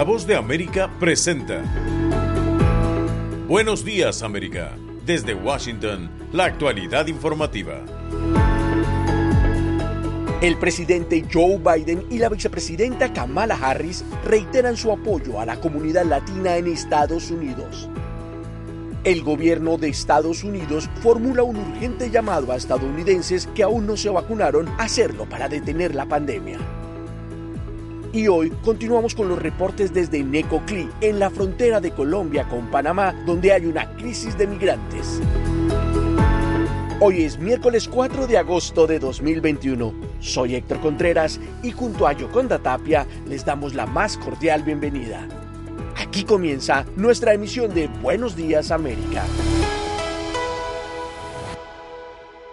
La voz de América presenta. Buenos días, América. Desde Washington, la actualidad informativa. El presidente Joe Biden y la vicepresidenta Kamala Harris reiteran su apoyo a la comunidad latina en Estados Unidos. El gobierno de Estados Unidos formula un urgente llamado a estadounidenses que aún no se vacunaron a hacerlo para detener la pandemia. Y hoy continuamos con los reportes desde Necoclí, en la frontera de Colombia con Panamá, donde hay una crisis de migrantes. Hoy es miércoles 4 de agosto de 2021. Soy Héctor Contreras y junto a Yoconda Tapia les damos la más cordial bienvenida. Aquí comienza nuestra emisión de Buenos Días América.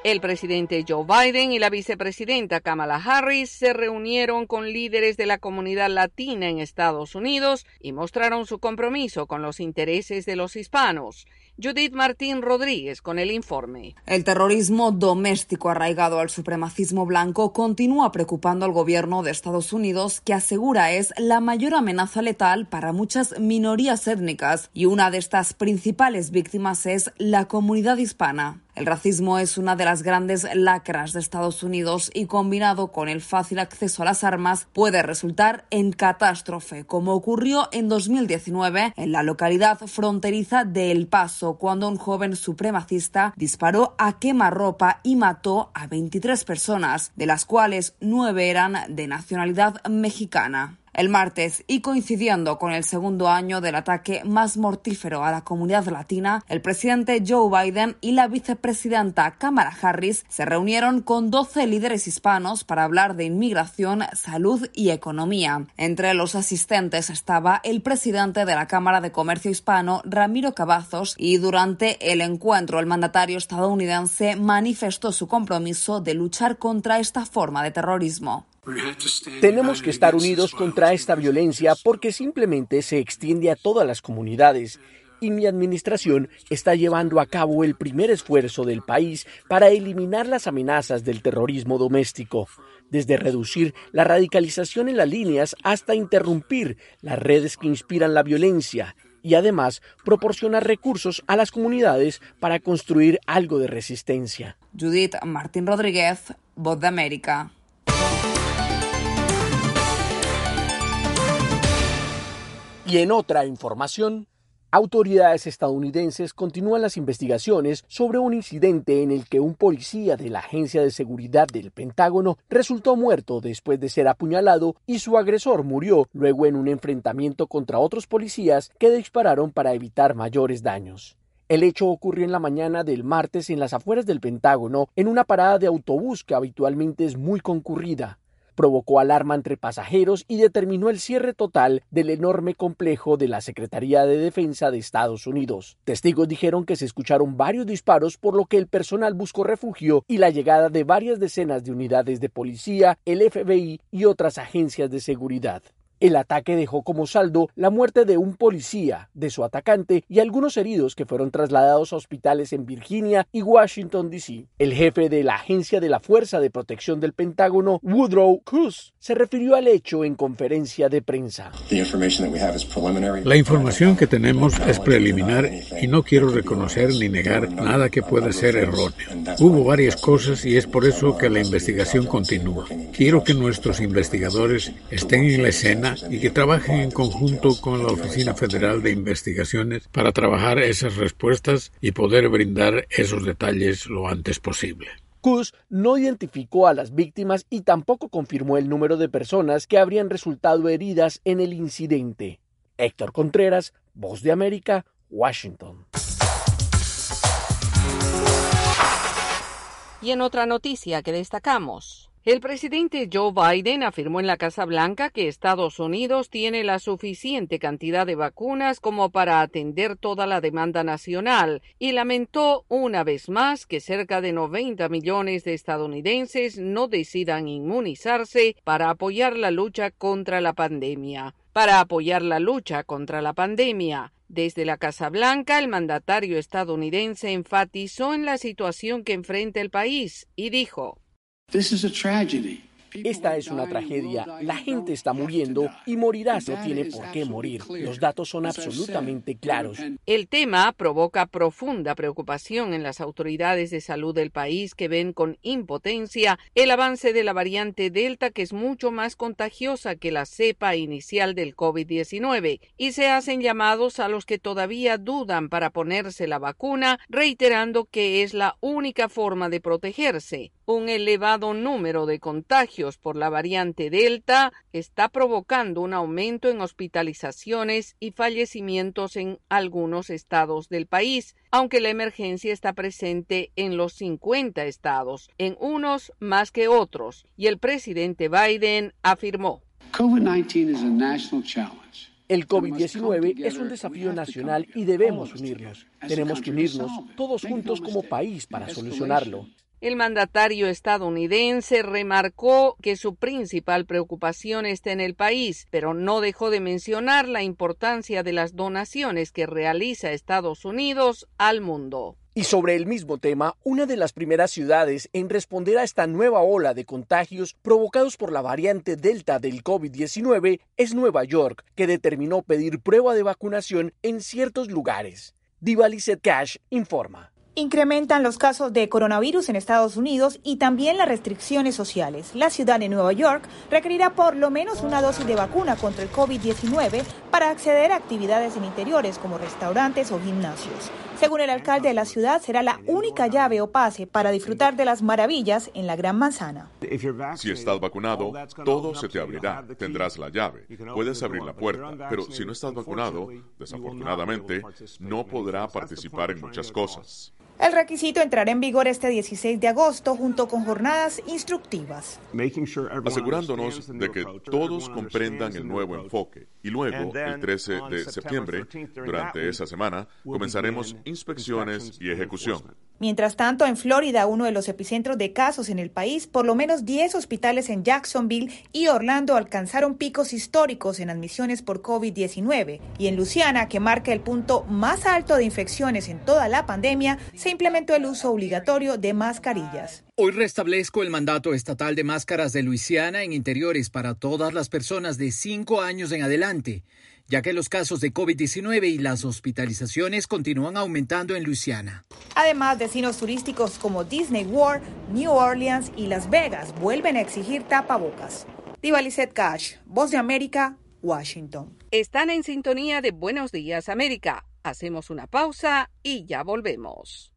El presidente Joe Biden y la vicepresidenta Kamala Harris se reunieron con líderes de la comunidad latina en Estados Unidos y mostraron su compromiso con los intereses de los hispanos. Judith Martín Rodríguez con el informe. El terrorismo doméstico arraigado al supremacismo blanco continúa preocupando al gobierno de Estados Unidos, que asegura es la mayor amenaza letal para muchas minorías étnicas y una de estas principales víctimas es la comunidad hispana. El racismo es una de las grandes lacras de Estados Unidos y combinado con el fácil acceso a las armas puede resultar en catástrofe, como ocurrió en 2019 en la localidad fronteriza de El Paso, cuando un joven supremacista disparó a quemarropa y mató a 23 personas, de las cuales nueve eran de nacionalidad mexicana el martes y coincidiendo con el segundo año del ataque más mortífero a la comunidad latina, el presidente Joe Biden y la vicepresidenta Kamala Harris se reunieron con 12 líderes hispanos para hablar de inmigración, salud y economía. Entre los asistentes estaba el presidente de la Cámara de Comercio Hispano, Ramiro Cavazos, y durante el encuentro el mandatario estadounidense manifestó su compromiso de luchar contra esta forma de terrorismo. Tenemos que estar unidos contra esta violencia porque simplemente se extiende a todas las comunidades y mi administración está llevando a cabo el primer esfuerzo del país para eliminar las amenazas del terrorismo doméstico, desde reducir la radicalización en las líneas hasta interrumpir las redes que inspiran la violencia y además proporcionar recursos a las comunidades para construir algo de resistencia. Judith Martín Rodríguez, Voz de América. Y en otra información, autoridades estadounidenses continúan las investigaciones sobre un incidente en el que un policía de la Agencia de Seguridad del Pentágono resultó muerto después de ser apuñalado y su agresor murió luego en un enfrentamiento contra otros policías que dispararon para evitar mayores daños. El hecho ocurrió en la mañana del martes en las afueras del Pentágono, en una parada de autobús que habitualmente es muy concurrida provocó alarma entre pasajeros y determinó el cierre total del enorme complejo de la Secretaría de Defensa de Estados Unidos. Testigos dijeron que se escucharon varios disparos por lo que el personal buscó refugio y la llegada de varias decenas de unidades de policía, el FBI y otras agencias de seguridad. El ataque dejó como saldo la muerte de un policía, de su atacante y algunos heridos que fueron trasladados a hospitales en Virginia y Washington, D.C. El jefe de la Agencia de la Fuerza de Protección del Pentágono, Woodrow Cruz, se refirió al hecho en conferencia de prensa. La información que tenemos es preliminar y no quiero reconocer ni negar nada que pueda ser erróneo. Hubo varias cosas y es por eso que la investigación continúa. Quiero que nuestros investigadores estén en la escena y que trabajen en conjunto con la Oficina Federal de Investigaciones para trabajar esas respuestas y poder brindar esos detalles lo antes posible. Kuz no identificó a las víctimas y tampoco confirmó el número de personas que habrían resultado heridas en el incidente. Héctor Contreras, Voz de América, Washington. Y en otra noticia que destacamos, el presidente Joe Biden afirmó en la Casa Blanca que Estados Unidos tiene la suficiente cantidad de vacunas como para atender toda la demanda nacional y lamentó una vez más que cerca de 90 millones de estadounidenses no decidan inmunizarse para apoyar la lucha contra la pandemia. Para apoyar la lucha contra la pandemia, desde la Casa Blanca, el mandatario estadounidense enfatizó en la situación que enfrenta el país y dijo Esta es una tragedia. La gente está muriendo y morirá si no tiene por qué morir. Los datos son absolutamente claros. El tema provoca profunda preocupación en las autoridades de salud del país que ven con impotencia el avance de la variante Delta que es mucho más contagiosa que la cepa inicial del COVID-19 y se hacen llamados a los que todavía dudan para ponerse la vacuna, reiterando que es la única forma de protegerse. Un elevado número de contagios por la variante Delta está provocando un aumento en hospitalizaciones y fallecimientos en algunos estados del país, aunque la emergencia está presente en los 50 estados, en unos más que otros, y el presidente Biden afirmó. El COVID-19 es un desafío nacional y debemos unirnos. Tenemos que unirnos todos juntos como país para solucionarlo. El mandatario estadounidense remarcó que su principal preocupación está en el país, pero no dejó de mencionar la importancia de las donaciones que realiza Estados Unidos al mundo. Y sobre el mismo tema, una de las primeras ciudades en responder a esta nueva ola de contagios provocados por la variante Delta del COVID-19 es Nueva York, que determinó pedir prueba de vacunación en ciertos lugares. Divalicet Cash informa. Incrementan los casos de coronavirus en Estados Unidos y también las restricciones sociales. La ciudad de Nueva York requerirá por lo menos una dosis de vacuna contra el COVID-19 para acceder a actividades en interiores como restaurantes o gimnasios. Según el alcalde de la ciudad, será la única llave o pase para disfrutar de las maravillas en la Gran Manzana. Si estás vacunado, todo se te abrirá. Tendrás la llave. Puedes abrir la puerta. Pero si no estás vacunado, desafortunadamente, no podrá participar en muchas cosas. El requisito entrará en vigor este 16 de agosto junto con jornadas instructivas. Asegurándonos de que todos comprendan el nuevo enfoque. Y luego, el 13 de septiembre, durante esa semana, comenzaremos inspecciones y ejecución. Mientras tanto, en Florida, uno de los epicentros de casos en el país, por lo menos 10 hospitales en Jacksonville y Orlando alcanzaron picos históricos en admisiones por COVID-19. Y en Luciana, que marca el punto más alto de infecciones en toda la pandemia, se implementó el uso obligatorio de mascarillas. Hoy restablezco el mandato estatal de máscaras de Luisiana en interiores para todas las personas de 5 años en adelante ya que los casos de COVID-19 y las hospitalizaciones continúan aumentando en Luisiana. Además, destinos turísticos como Disney World, New Orleans y Las Vegas vuelven a exigir tapabocas. Diva Cash, Voz de América, Washington. Están en sintonía de Buenos Días América. Hacemos una pausa y ya volvemos.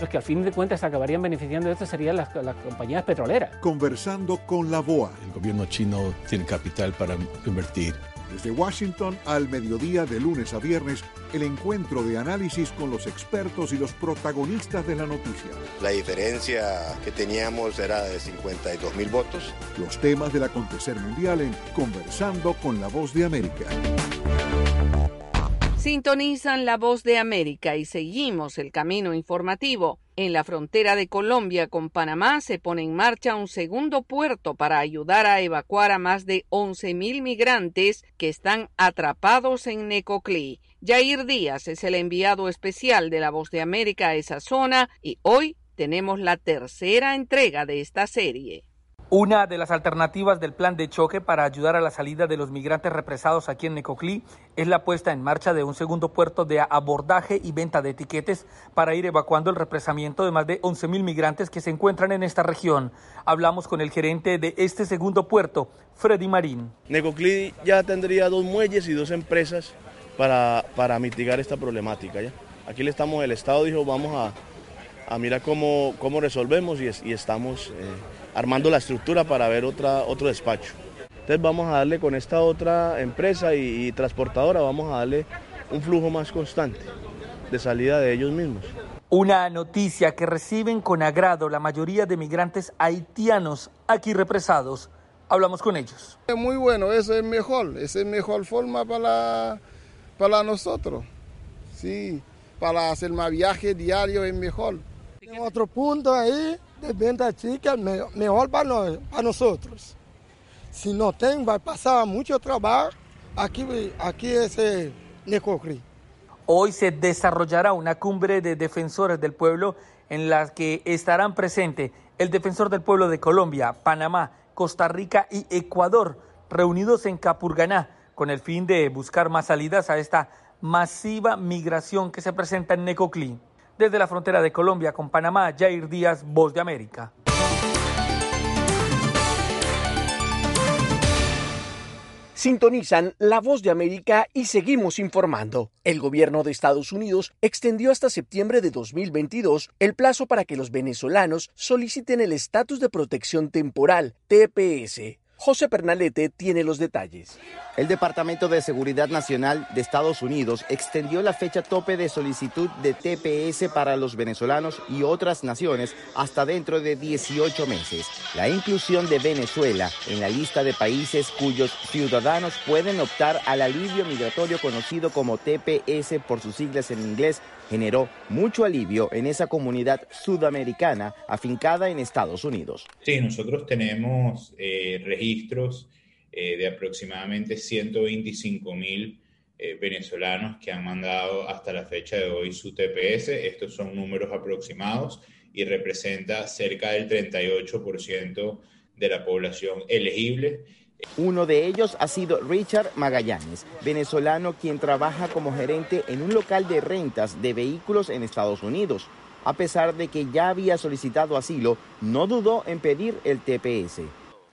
Los que al fin de cuentas acabarían beneficiando de esto serían las, las, compañías petroleras. Conversando con la BOA. El gobierno chino tiene capital para invertir. Desde Washington al mediodía de lunes a viernes, el encuentro de análisis con los expertos y los protagonistas de la noticia. La diferencia que teníamos era de 52 mil votos. Los temas del acontecer mundial en Conversando con la Voz de América. Sintonizan la voz de América y seguimos el camino informativo. En la frontera de Colombia con Panamá se pone en marcha un segundo puerto para ayudar a evacuar a más de 11.000 migrantes que están atrapados en Necoclí. Jair Díaz es el enviado especial de la voz de América a esa zona y hoy tenemos la tercera entrega de esta serie. Una de las alternativas del plan de choque para ayudar a la salida de los migrantes represados aquí en Necoclí es la puesta en marcha de un segundo puerto de abordaje y venta de etiquetes para ir evacuando el represamiento de más de 11.000 migrantes que se encuentran en esta región. Hablamos con el gerente de este segundo puerto, Freddy Marín. Necoclí ya tendría dos muelles y dos empresas para, para mitigar esta problemática. ¿ya? Aquí le estamos, el Estado dijo, vamos a, a mirar cómo, cómo resolvemos y, estamos... Eh, armando la estructura para ver otra, otro despacho. Entonces vamos a darle con esta otra empresa y, transportadora, vamos a darle un flujo más constante de salida de ellos mismos. Una noticia que reciben con agrado la mayoría de migrantes haitianos aquí represados. Hablamos con ellos. Es muy bueno, eso es mejor, esa es mejor forma para, para nosotros. Sí, para hacer más viaje diario es mejor. otro punto ahí de chica, mejor para, para nosotros. Si no tengo, va a pasar mucho trabajo. Aquí, aquí es eh, Necocri. Hoy se desarrollará una cumbre de defensores del pueblo en la que estarán presentes el defensor del pueblo de Colombia, Panamá, Costa Rica y Ecuador, reunidos en Capurganá con el fin de buscar más salidas a esta masiva migración que se presenta en Necoclí. Desde la frontera de Colombia con Panamá, Jair Díaz, Voz de América. Sintonizan La Voz de América y seguimos informando. El gobierno de Estados Unidos extendió hasta septiembre de 2022 el plazo para que los venezolanos soliciten el estatus de protección temporal, TPS, José Pernalete tiene los detalles. El Departamento de Seguridad Nacional de Estados Unidos extendió la fecha tope de solicitud de TPS para los venezolanos y otras naciones hasta dentro de 18 meses. La inclusión de Venezuela en la lista de países cuyos ciudadanos pueden optar al alivio migratorio conocido como TPS por sus siglas en inglés generó mucho alivio en esa comunidad sudamericana afincada en Estados Unidos. Sí, nosotros tenemos eh, registros eh, de aproximadamente 125 mil eh, venezolanos que han mandado hasta la fecha de hoy su TPS. Estos son números aproximados y representa cerca del 38% de la población elegible uno de ellos ha sido Richard Magallanes, venezolano quien trabaja como gerente en un local de rentas de vehículos en Estados Unidos. A pesar de que ya había solicitado asilo, no dudó en pedir el TPS.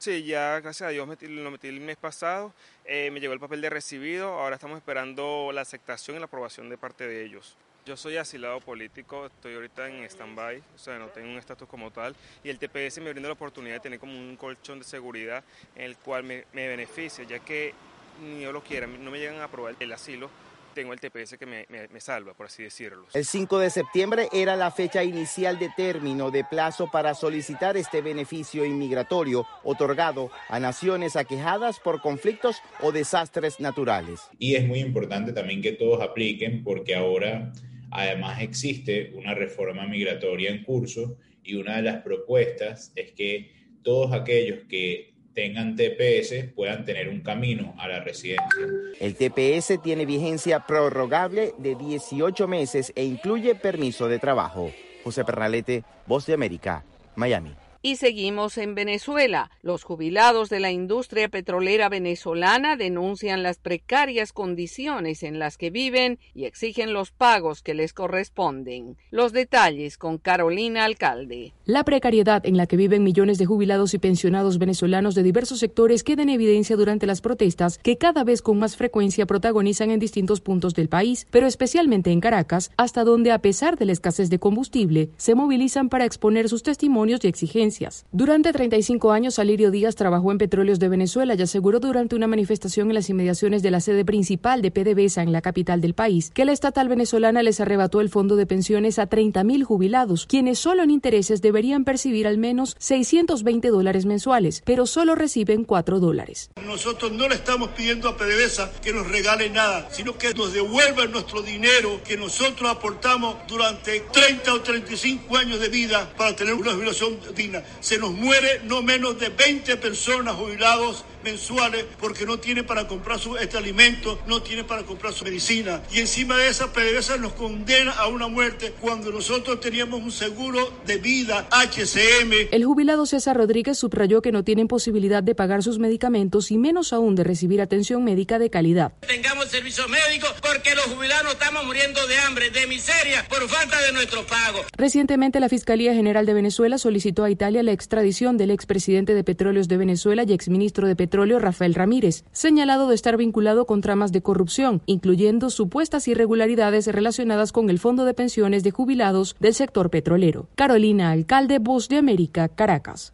Sí, ya gracias a Dios lo metí el mes pasado, eh, me llegó el papel de recibido, ahora estamos esperando la aceptación y la aprobación de parte de ellos. Yo soy asilado político, estoy ahorita en stand-by, o sea, no tengo un estatus como tal, y el TPS me brinda la oportunidad de tener como un colchón de seguridad en el cual me, beneficia, ya que ni yo lo quiera, no me llegan a aprobar el asilo, tengo el TPS que me, me, salva, por así decirlo. El 5 de septiembre era la fecha inicial de término de plazo para solicitar este beneficio inmigratorio otorgado a naciones aquejadas por conflictos o desastres naturales. Y es muy importante también que todos apliquen porque ahora Además, existe una reforma migratoria en curso y una de las propuestas es que todos aquellos que tengan TPS puedan tener un camino a la residencia. El TPS tiene vigencia prorrogable de 18 meses e incluye permiso de trabajo. José Pernalete, Voz de América, Miami. Y seguimos en Venezuela. Los jubilados de la industria petrolera venezolana denuncian las precarias condiciones en las que viven y exigen los pagos que les corresponden. Los detalles con Carolina Alcalde. La precariedad en la que viven millones de jubilados y pensionados venezolanos de diversos sectores queda en evidencia durante las protestas que cada vez con más frecuencia protagonizan en distintos puntos del país, pero especialmente en Caracas, hasta donde a pesar de la escasez de combustible, se movilizan para exponer sus testimonios y exigencias durante 35 años, Alirio Díaz trabajó en Petróleos de Venezuela y aseguró durante una manifestación en las inmediaciones de la sede principal de PDVSA en la capital del país que la estatal venezolana les arrebató el fondo de pensiones a 30.000 jubilados, quienes solo en intereses deberían percibir al menos 620 dólares mensuales, pero solo reciben 4 dólares. Nosotros no le estamos pidiendo a PDVSA que nos regale nada, sino que nos devuelvan nuestro dinero que nosotros aportamos durante 30 o 35 años de vida para tener una jubilación digna se nos muere no menos de 20 personas jubilados mensuales porque no tienen para comprar su, este alimento, no tienen para comprar su medicina. Y encima de esa PDVSA nos condena a una muerte cuando nosotros teníamos un seguro de vida HCM. El jubilado César Rodríguez subrayó que no tienen posibilidad de pagar sus medicamentos y menos aún de recibir atención médica de calidad. Tengamos servicios médicos porque los jubilados estamos muriendo de hambre, de miseria por falta de nuestro pago. Recientemente la Fiscalía General de Venezuela solicitó a Italia la extradición del expresidente de Petróleos de Venezuela y exministro de Petróleo Rafael Ramírez, señalado de estar vinculado con tramas de corrupción, incluyendo supuestas irregularidades relacionadas con el Fondo de Pensiones de Jubilados del sector petrolero. Carolina Alcalde, Voz de América, Caracas.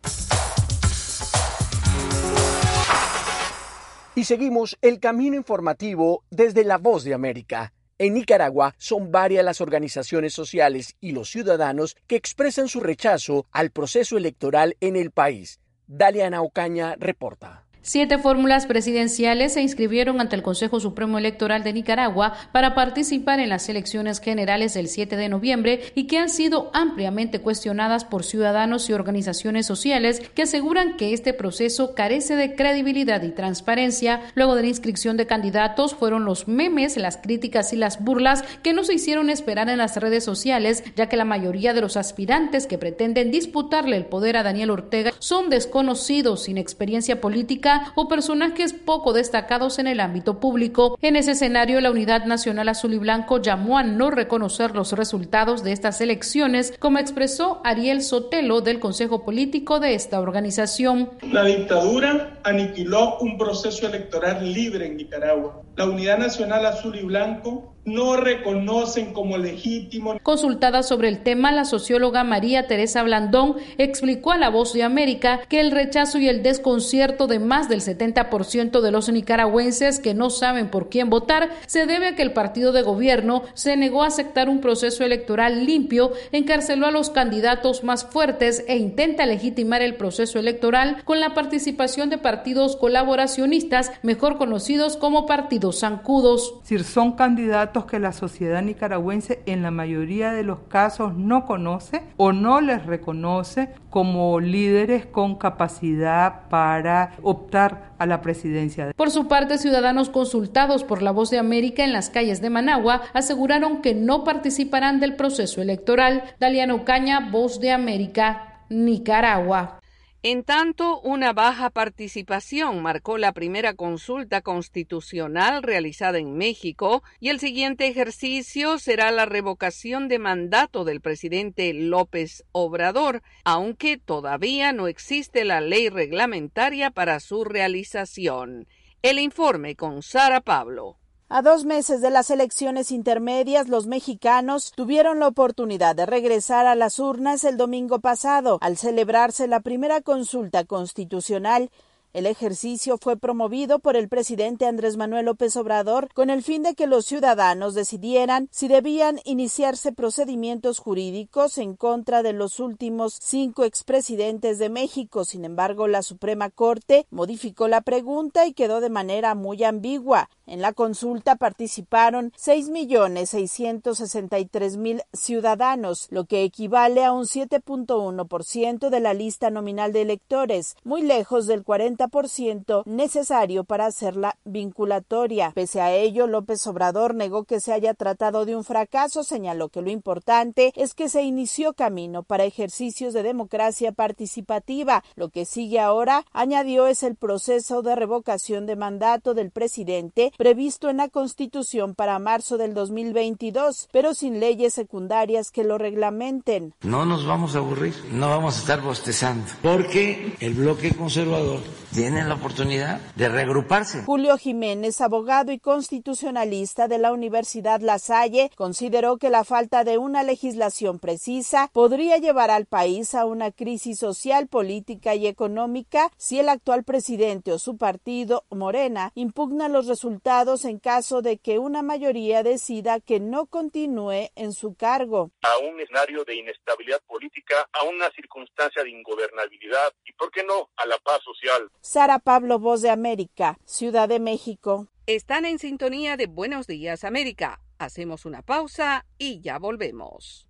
Y seguimos el camino informativo desde la Voz de América. En Nicaragua son varias las organizaciones sociales y los ciudadanos que expresan su rechazo al proceso electoral en el país. Dalia Ocaña reporta. Siete fórmulas presidenciales se inscribieron ante el Consejo Supremo Electoral de Nicaragua para participar en las elecciones generales del 7 de noviembre y que han sido ampliamente cuestionadas por ciudadanos y organizaciones sociales que aseguran que este proceso carece de credibilidad y transparencia. Luego de la inscripción de candidatos fueron los memes, las críticas y las burlas que no se hicieron esperar en las redes sociales, ya que la mayoría de los aspirantes que pretenden disputarle el poder a Daniel Ortega son desconocidos sin experiencia política o personajes poco destacados en el ámbito público. En ese escenario, la Unidad Nacional Azul y Blanco llamó a no reconocer los resultados de estas elecciones, como expresó Ariel Sotelo del Consejo Político de esta organización. La dictadura aniquiló un proceso electoral libre en Nicaragua. La Unidad Nacional Azul y Blanco no reconocen como legítimo. Consultada sobre el tema, la socióloga María Teresa Blandón explicó a La Voz de América que el rechazo y el desconcierto de más del 70% de los nicaragüenses que no saben por quién votar se debe a que el partido de gobierno se negó a aceptar un proceso electoral limpio, encarceló a los candidatos más fuertes e intenta legitimar el proceso electoral con la participación de partidos colaboracionistas, mejor conocidos como partidos zancudos. Si son candidatos que la sociedad nicaragüense en la mayoría de los casos no conoce o no les reconoce como líderes con capacidad para optar a la presidencia. Por su parte, ciudadanos consultados por la Voz de América en las calles de Managua aseguraron que no participarán del proceso electoral. Daliano Caña, Voz de América, Nicaragua. En tanto, una baja participación marcó la primera consulta constitucional realizada en México y el siguiente ejercicio será la revocación de mandato del presidente López Obrador, aunque todavía no existe la ley reglamentaria para su realización. El informe con Sara Pablo. A dos meses de las elecciones intermedias, los mexicanos tuvieron la oportunidad de regresar a las urnas el domingo pasado, al celebrarse la primera consulta constitucional el ejercicio fue promovido por el presidente Andrés Manuel López Obrador con el fin de que los ciudadanos decidieran si debían iniciarse procedimientos jurídicos en contra de los últimos cinco expresidentes de México. Sin embargo, la Suprema Corte modificó la pregunta y quedó de manera muy ambigua. En la consulta participaron 6.663.000 ciudadanos, lo que equivale a un 7.1% de la lista nominal de electores, muy lejos del 40 ciento necesario para hacerla vinculatoria. Pese a ello, López Obrador negó que se haya tratado de un fracaso, señaló que lo importante es que se inició camino para ejercicios de democracia participativa. Lo que sigue ahora, añadió, es el proceso de revocación de mandato del presidente previsto en la Constitución para marzo del 2022, pero sin leyes secundarias que lo reglamenten. No nos vamos a aburrir, no vamos a estar bostezando, porque el bloque conservador tienen la oportunidad de reagruparse. Julio Jiménez, abogado y constitucionalista de la Universidad La Salle, consideró que la falta de una legislación precisa podría llevar al país a una crisis social, política y económica si el actual presidente o su partido, Morena, impugna los resultados en caso de que una mayoría decida que no continúe en su cargo. A un escenario de inestabilidad política, a una circunstancia de ingobernabilidad y, ¿por qué no?, a la paz social. Sara Pablo, Voz de América, Ciudad de México. Están en sintonía de Buenos Días América. Hacemos una pausa y ya volvemos.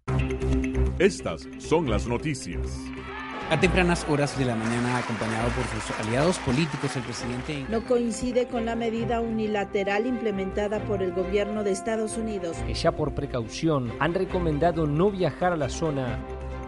Estas son las noticias. A tempranas horas de la mañana, acompañado por sus aliados políticos, el presidente... No coincide con la medida unilateral implementada por el gobierno de Estados Unidos. Que ya por precaución han recomendado no viajar a la zona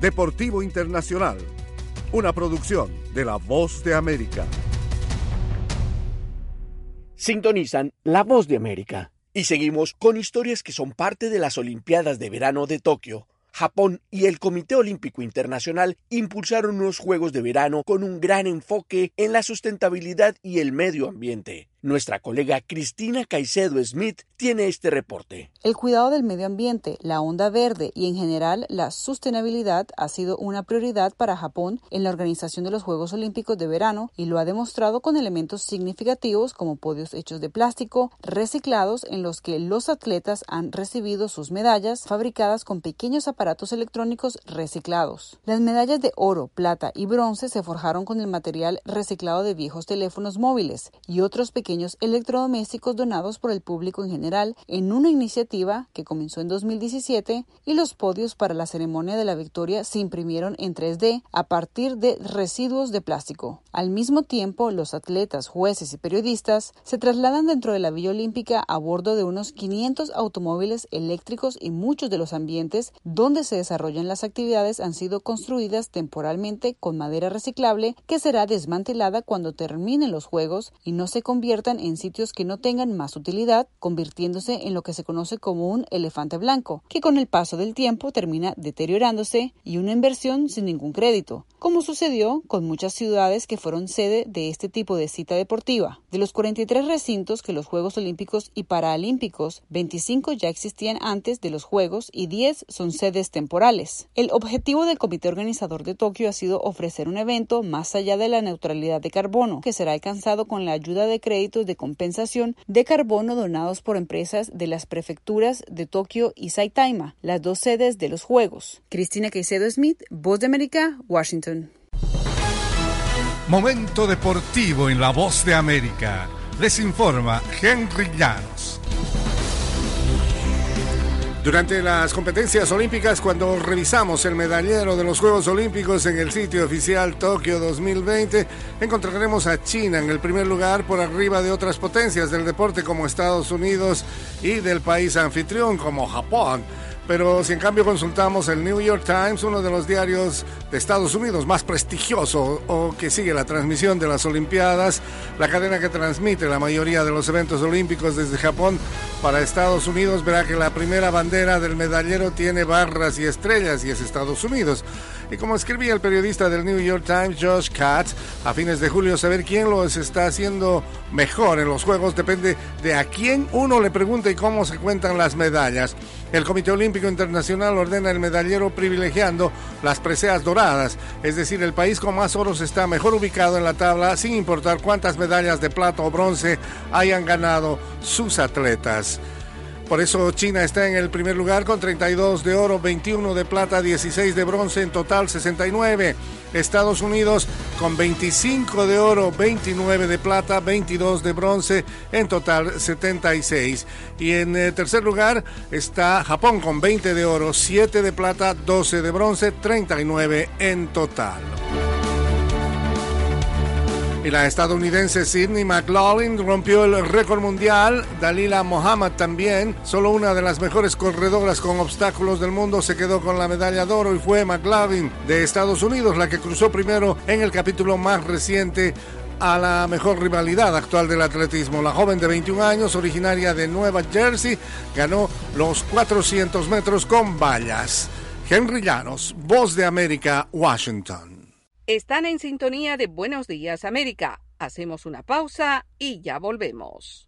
Deportivo Internacional, una producción de La Voz de América. Sintonizan La Voz de América y seguimos con historias que son parte de las Olimpiadas de Verano de Tokio Japón y el Comité Olímpico Internacional impulsaron unos Juegos de Verano con un gran enfoque en la sustentabilidad y el medio ambiente. Nuestra colega Cristina Caicedo Smith tiene este reporte. El cuidado del medio ambiente, la onda verde y en general la sostenibilidad ha sido una prioridad para Japón en la organización de los Juegos Olímpicos de verano y lo ha demostrado con elementos significativos como podios hechos de plástico reciclados en los que los atletas han recibido sus medallas fabricadas con pequeños aparatos electrónicos reciclados. Las medallas de oro, plata y bronce se forjaron con el material reciclado de viejos teléfonos móviles y otros pequeños electrodomésticos donados por el público en general en una iniciativa que comenzó en 2017 y los podios para la ceremonia de la victoria se imprimieron en 3D a partir de residuos de plástico. Al mismo tiempo, los atletas, jueces y periodistas se trasladan dentro de la Villa Olímpica a bordo de unos 500 automóviles eléctricos y muchos de los ambientes donde se desarrollan las actividades han sido construidas temporalmente con madera reciclable que será desmantelada cuando terminen los juegos y no se en sitios que no tengan más utilidad, convirtiéndose en lo que se conoce como un elefante blanco, que con el paso del tiempo termina deteriorándose y una inversión sin ningún crédito, como sucedió con muchas ciudades que fueron sede de este tipo de cita deportiva. De los 43 recintos que los Juegos Olímpicos y Paralímpicos, 25 ya existían antes de los Juegos y 10 son sedes temporales. El objetivo del comité organizador de Tokio ha sido ofrecer un evento más allá de la neutralidad de carbono, que será alcanzado con la ayuda de de compensación de carbono donados por empresas de las prefecturas de Tokio y Saitama, las dos sedes de los Juegos. Cristina Caicedo Smith, Voz de América, Washington. Momento deportivo en la Voz de América. Les informa Henry Llanos. Durante las competencias olímpicas, cuando revisamos el medallero de los Juegos Olímpicos en el sitio oficial Tokio 2020, encontraremos a China en el primer lugar por arriba de otras potencias del deporte como Estados Unidos y del país anfitrión como Japón. Pero si en cambio consultamos el New York Times, uno de los diarios de Estados Unidos más prestigioso o que sigue la transmisión de las Olimpiadas, la cadena que transmite la mayoría de los eventos olímpicos desde Japón para Estados Unidos, verá que la primera bandera del medallero tiene barras y estrellas y es Estados Unidos. Y como escribía el periodista del New York Times, Josh Katz, a fines de julio saber quién los está haciendo mejor en los Juegos depende de a quién uno le pregunte y cómo se cuentan las medallas. El Comité Olímpico Internacional ordena el medallero privilegiando las preseas doradas, es decir, el país con más oros está mejor ubicado en la tabla sin importar cuántas medallas de plata o bronce hayan ganado sus atletas. Por eso China está en el primer lugar con 32 de oro, 21 de plata, 16 de bronce, en total 69. Estados Unidos con 25 de oro, 29 de plata, 22 de bronce, en total 76. Y en eh, tercer lugar está Japón con 20 de oro, 7 de plata, 12 de bronce, 39 en total. Y la estadounidense Sidney McLaughlin rompió el récord mundial. Dalila Mohammad también. Solo una de las mejores corredoras con obstáculos del mundo se quedó con la medalla de oro y fue McLaughlin de Estados Unidos la que cruzó primero en el capítulo más reciente a la mejor rivalidad actual del atletismo. La joven de 21 años, originaria de Nueva Jersey, ganó los 400 metros con vallas. Henry Llanos, Voz de América, Washington. Están en sintonía de Buenos Días América. Hacemos una pausa y ya volvemos.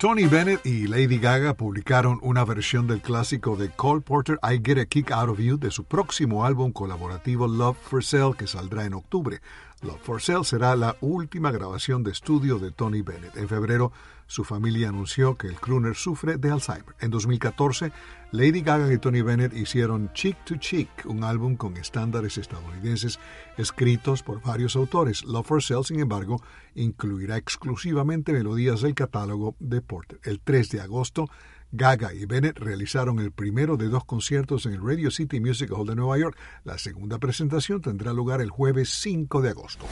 Tony Bennett y Lady Gaga publicaron una versión del clásico de Cole Porter I Get a Kick Out of You de su próximo álbum colaborativo Love for Sale que saldrá en octubre. Love for Sale será la última grabación de estudio de Tony Bennett. En febrero, su familia anunció que el crooner sufre de Alzheimer. En 2014, Lady Gaga y Tony Bennett hicieron Cheek to Cheek, un álbum con estándares estadounidenses escritos por varios autores. Love for Sale, sin embargo, incluirá exclusivamente melodías del catálogo de Porter. El 3 de agosto, Gaga y Bennett realizaron el primero de dos conciertos en el Radio City Music Hall de Nueva York. La segunda presentación tendrá lugar el jueves 5 de agosto.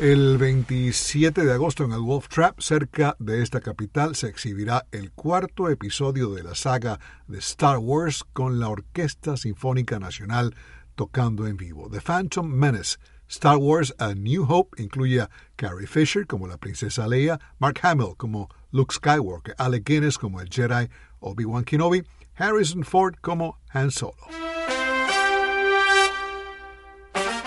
El 27 de agosto en el Wolf Trap, cerca de esta capital, se exhibirá el cuarto episodio de la saga de Star Wars con la Orquesta Sinfónica Nacional tocando en vivo. The Phantom Menace Star Wars A New Hope incluye a Carrie Fisher como la princesa Leia, Mark Hamill como Luke Skywalker, Alec Guinness como el Jedi Obi-Wan Kenobi, Harrison Ford como Han Solo.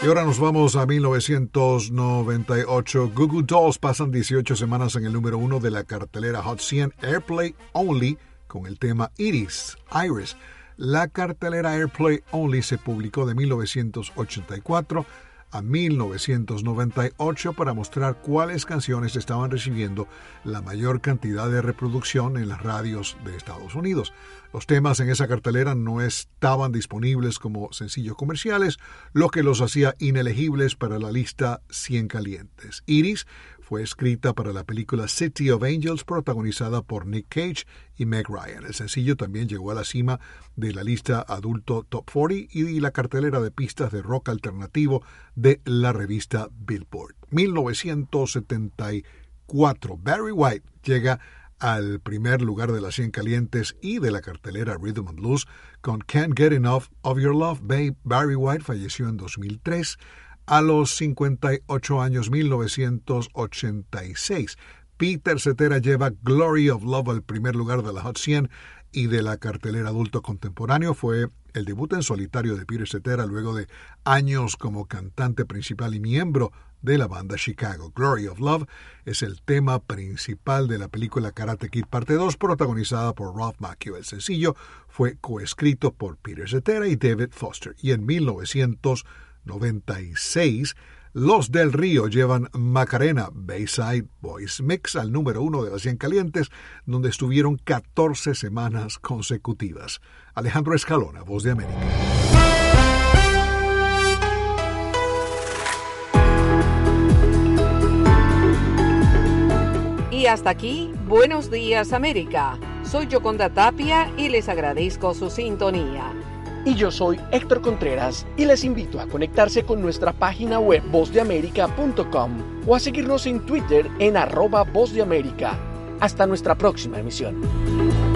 Y ahora nos vamos a 1998. Google Dolls pasan 18 semanas en el número uno de la cartelera Hot 100 Airplay Only con el tema Iris, Iris. La cartelera Airplay Only se publicó de 1984 a 1998 para mostrar cuáles canciones estaban recibiendo la mayor cantidad de reproducción en las radios de Estados Unidos. Los temas en esa cartelera no estaban disponibles como sencillos comerciales, lo que los hacía inelegibles para la lista 100 calientes. Iris fue escrita para la película City of Angels protagonizada por Nick Cage y Meg Ryan. El sencillo también llegó a la cima de la lista adulto Top 40 y la cartelera de pistas de rock alternativo de la revista Billboard. 1974. Barry White llega al primer lugar de las 100 calientes y de la cartelera Rhythm and Blues con Can't Get Enough of Your Love. Babe Barry White falleció en 2003 a los 58 años 1986. Peter Cetera lleva Glory of Love al primer lugar de la Hot 100 y de la cartelera adulto contemporáneo. Fue el debut en solitario de Peter Cetera luego de años como cantante principal y miembro de la banda Chicago. Glory of Love es el tema principal de la película Karate Kid Parte 2, protagonizada por Ralph Macchio. El sencillo fue coescrito por Peter Cetera y David Foster. Y en 1996, Los del Río llevan Macarena Bayside Boys Mix al número uno de las 100 calientes, donde estuvieron 14 semanas consecutivas. Alejandro Escalona, Voz de América. Y hasta aquí, Buenos Días América. Soy Yoconda Tapia y les agradezco su sintonía. Y yo soy Héctor Contreras y les invito a conectarse con nuestra página web vozdeamerica.com o a seguirnos en Twitter en arroba Voz de América. Hasta nuestra próxima emisión.